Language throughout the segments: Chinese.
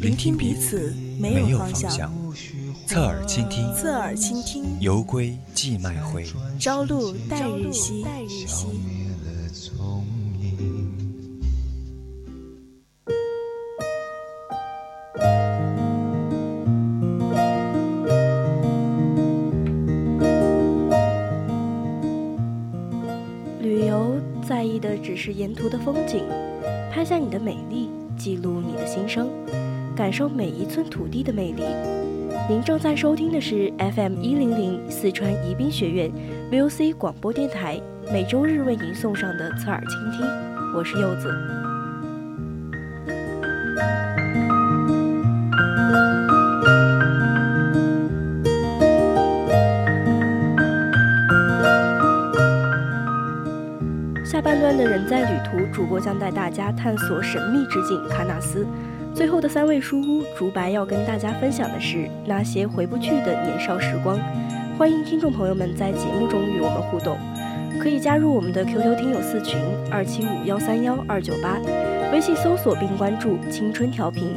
聆听彼此，没有方向。侧耳倾听，侧耳倾听。游归寄麦回，朝露待日晞。旅游在意的只是沿途的风景，拍下你的美丽，记录你的心声，感受每一寸土地的魅力。您正在收听的是 FM 一零零四川宜宾学院 VOC 广播电台，每周日为您送上的侧耳倾听，我是柚子。下半段的人在旅途，主播将带大家探索神秘之境喀纳斯。最后的三位书屋，竹白要跟大家分享的是那些回不去的年少时光。欢迎听众朋友们在节目中与我们互动，可以加入我们的 QQ 听友四群二七五幺三幺二九八，微信搜索并关注“青春调频”。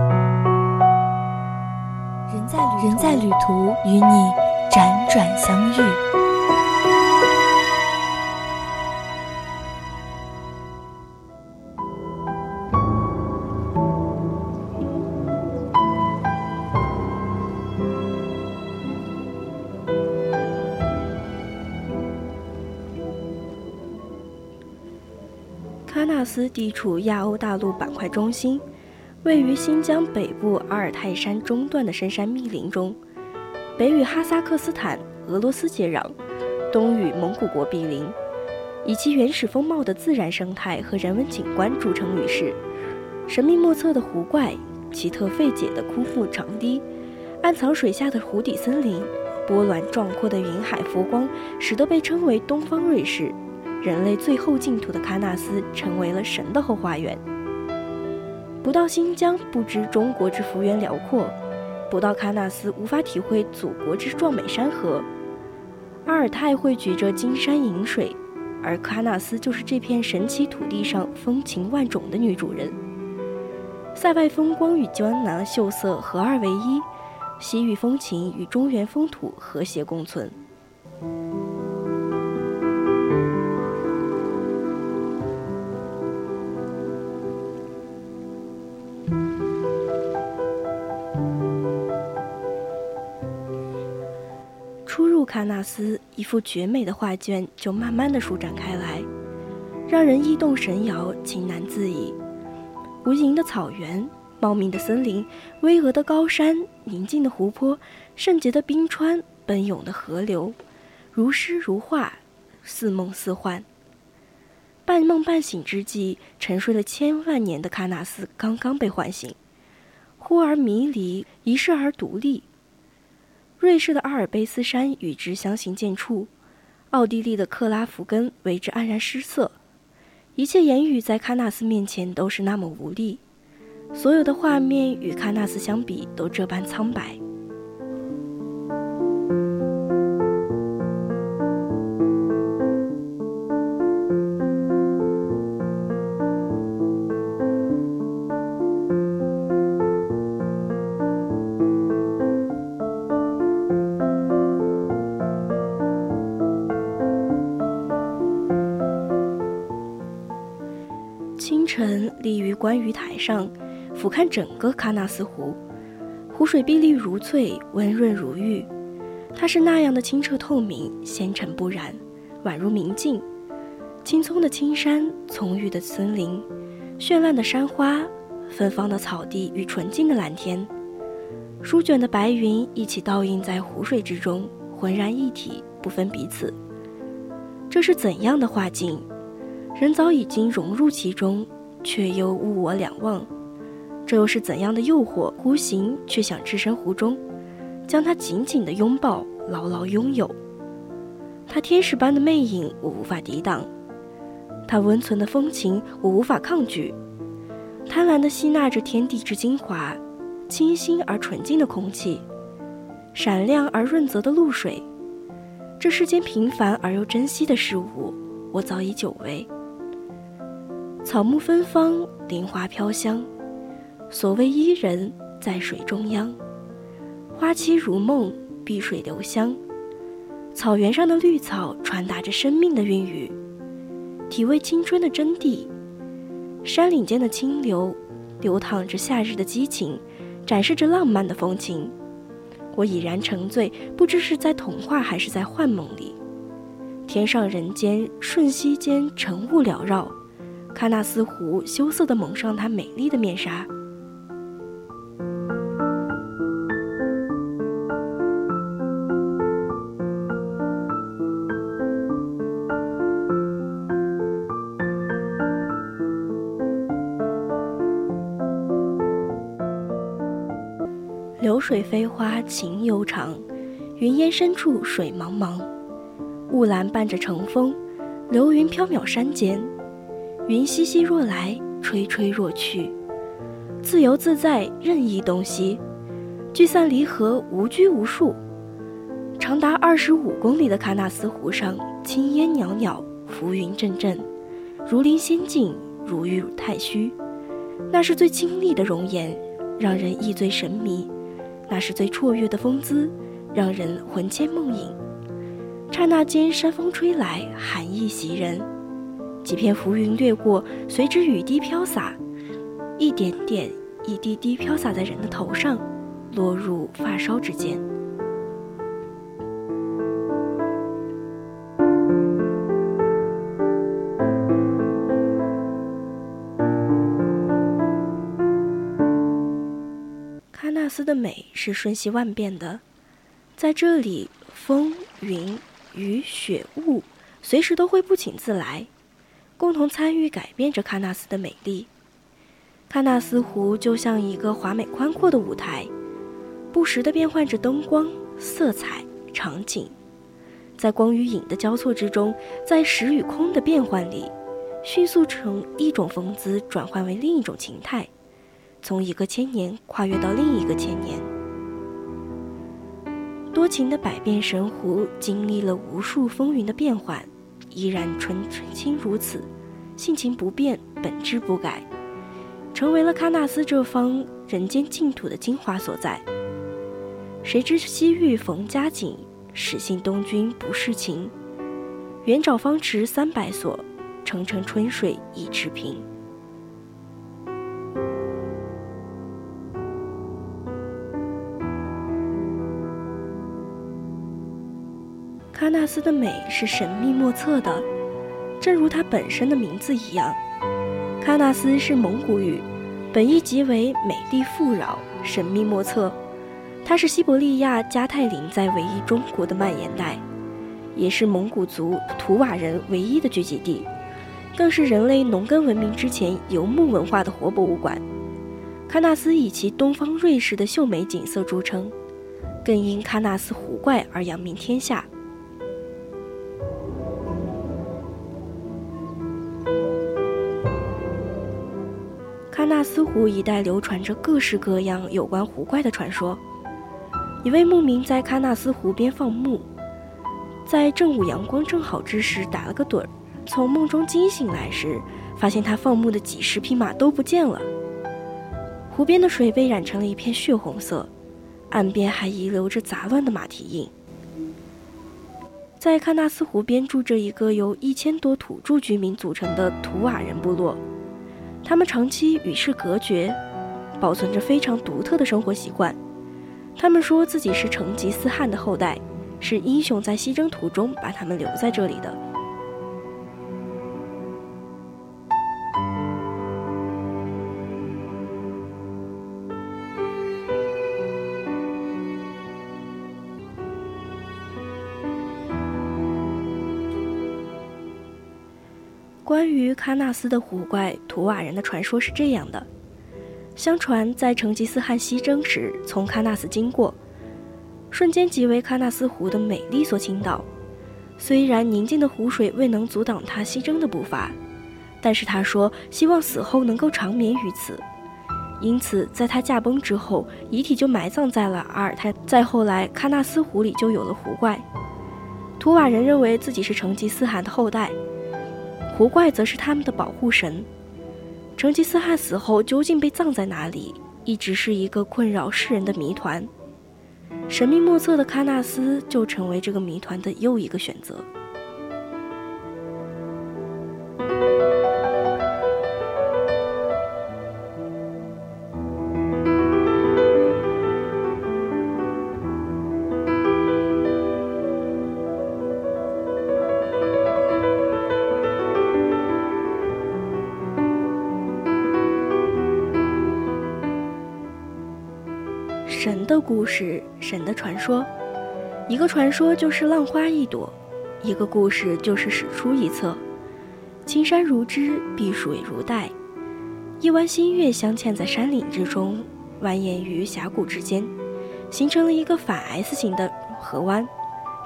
在人在旅途，与你辗转相遇。喀纳斯地处亚欧大陆板块中心。位于新疆北部阿尔泰山中段的深山密林中，北与哈萨克斯坦、俄罗斯接壤，东与蒙古国毗邻，以其原始风貌的自然生态和人文景观著称于世。神秘莫测的湖怪、奇特费解的枯木长堤、暗藏水下的湖底森林、波澜壮阔的云海佛光，使得被称为“东方瑞士”、人类最后净土的喀纳斯成为了神的后花园。不到新疆，不知中国之幅员辽阔；不到喀纳斯，无法体会祖国之壮美山河。阿尔泰汇聚着金山银水，而喀纳斯就是这片神奇土地上风情万种的女主人。塞外风光与江南秀色合二为一，西域风情与中原风土和谐共存。初入喀纳斯一幅绝美的画卷就慢慢的舒展开来，让人意动神摇，情难自已。无垠的草原，茂密的森林，巍峨的高山，宁静的湖泊，圣洁的冰川，奔涌的河流，如诗如画，似梦似幻。半梦半醒之际，沉睡了千万年的喀纳斯刚刚被唤醒，忽而迷离，一世而独立。瑞士的阿尔卑斯山与之相形见绌，奥地利的克拉福根为之黯然失色，一切言语在喀纳斯面前都是那么无力，所有的画面与喀纳斯相比都这般苍白。上，俯瞰整个喀纳斯湖，湖水碧绿如翠，温润如玉。它是那样的清澈透明，纤尘不染，宛如明镜。青葱的青山，葱郁的森林，绚烂的山花，芬芳的草地与纯净的蓝天，舒卷的白云一起倒映在湖水之中，浑然一体，不分彼此。这是怎样的画境？人早已经融入其中，却又物我两忘。这又是怎样的诱惑？孤行却想置身湖中。将它紧紧地拥抱，牢牢拥有。它天使般的魅影，我无法抵挡；它温存的风情，我无法抗拒。贪婪地吸纳着天地之精华，清新而纯净的空气，闪亮而润泽的露水。这世间平凡而又珍惜的事物，我早已久违。草木芬芳，林花飘香，所谓伊人，在水中央。花期如梦，碧水流香，草原上的绿草传达着生命的孕育，体味青春的真谛。山岭间的清流，流淌着夏日的激情，展示着浪漫的风情。我已然沉醉，不知是在童话还是在幻梦里。天上人间，瞬息间晨雾缭绕，喀纳斯湖羞涩地蒙上它美丽的面纱。流水飞花情悠长，云烟深处水茫茫，雾岚伴着晨风，流云飘渺山间，云熙熙若来，吹吹若去，自由自在，任意东西，聚散离合无拘无束。长达二十五公里的喀纳斯湖上，青烟袅袅，浮云阵阵，如临仙境，如遇太虚。那是最清丽的容颜，让人意醉神迷。那是最绰约的风姿，让人魂牵梦萦。刹那间，山风吹来，寒意袭人。几片浮云掠过，随之雨滴飘洒，一点点，一滴滴飘洒在人的头上，落入发梢之间。喀纳斯的美是瞬息万变的，在这里，风、云、雨、雪、雾，随时都会不请自来，共同参与改变着喀纳斯的美丽。喀纳斯湖就像一个华美宽阔的舞台，不时地变换着灯光、色彩、场景，在光与影的交错之中，在实与空的变换里，迅速从一种风姿转换为另一种情态。从一个千年跨越到另一个千年，多情的百变神湖经历了无数风云的变幻，依然纯纯清如此，性情不变，本质不改，成为了喀纳斯这方人间净土的精华所在。谁知西域逢佳景，始信东君不是情。远找方池三百所，城城春水一池平。纳斯的美是神秘莫测的，正如它本身的名字一样。喀纳斯是蒙古语，本意即为美丽富饶、神秘莫测。它是西伯利亚加泰林在唯一中国的蔓延带，也是蒙古族图瓦人唯一的聚集地，更是人类农耕文明之前游牧文化的活博物馆。喀纳斯以其东方瑞士的秀美景色著称，更因喀纳斯湖怪而扬名天下。喀纳斯湖一带流传着各式各样有关湖怪的传说。一位牧民在喀纳斯湖边放牧，在正午阳光正好之时打了个盹儿，从梦中惊醒来时，发现他放牧的几十匹马都不见了。湖边的水被染成了一片血红色，岸边还遗留着杂乱的马蹄印。在喀纳斯湖边住着一个由一千多土著居民组成的图瓦人部落。他们长期与世隔绝，保存着非常独特的生活习惯。他们说自己是成吉思汗的后代，是英雄在西征途中把他们留在这里的。关于喀纳斯的湖怪图瓦人的传说是这样的：相传在成吉思汗西征时，从喀纳斯经过，瞬间即为喀纳斯湖的美丽所倾倒。虽然宁静的湖水未能阻挡他西征的步伐，但是他说希望死后能够长眠于此。因此，在他驾崩之后，遗体就埋葬在了阿尔泰。再后来，喀纳斯湖里就有了湖怪。图瓦人认为自己是成吉思汗的后代。湖怪则是他们的保护神。成吉思汗死后究竟被葬在哪里，一直是一个困扰世人的谜团。神秘莫测的喀纳斯就成为这个谜团的又一个选择。故事，神的传说，一个传说就是浪花一朵，一个故事就是史书一册。青山如织，碧水如带，一弯新月镶嵌在山岭之中，蜿蜒于峡谷之间，形成了一个反 S 型的河湾。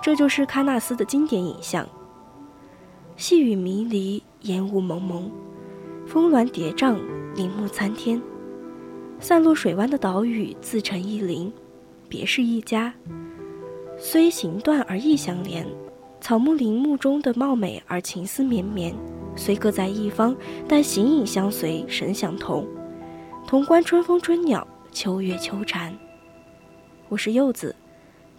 这就是喀纳斯的经典影像。细雨迷离，烟雾蒙蒙，峰峦叠嶂，林木参天。散落水湾的岛屿自成一林，别是一家。虽形断而意相连，草木林木中的貌美而情思绵绵。虽各在一方，但形影相随，神相同。潼关春风春鸟，秋月秋蝉。我是柚子，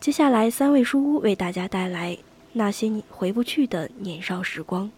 接下来三味书屋为大家带来那些你回不去的年少时光。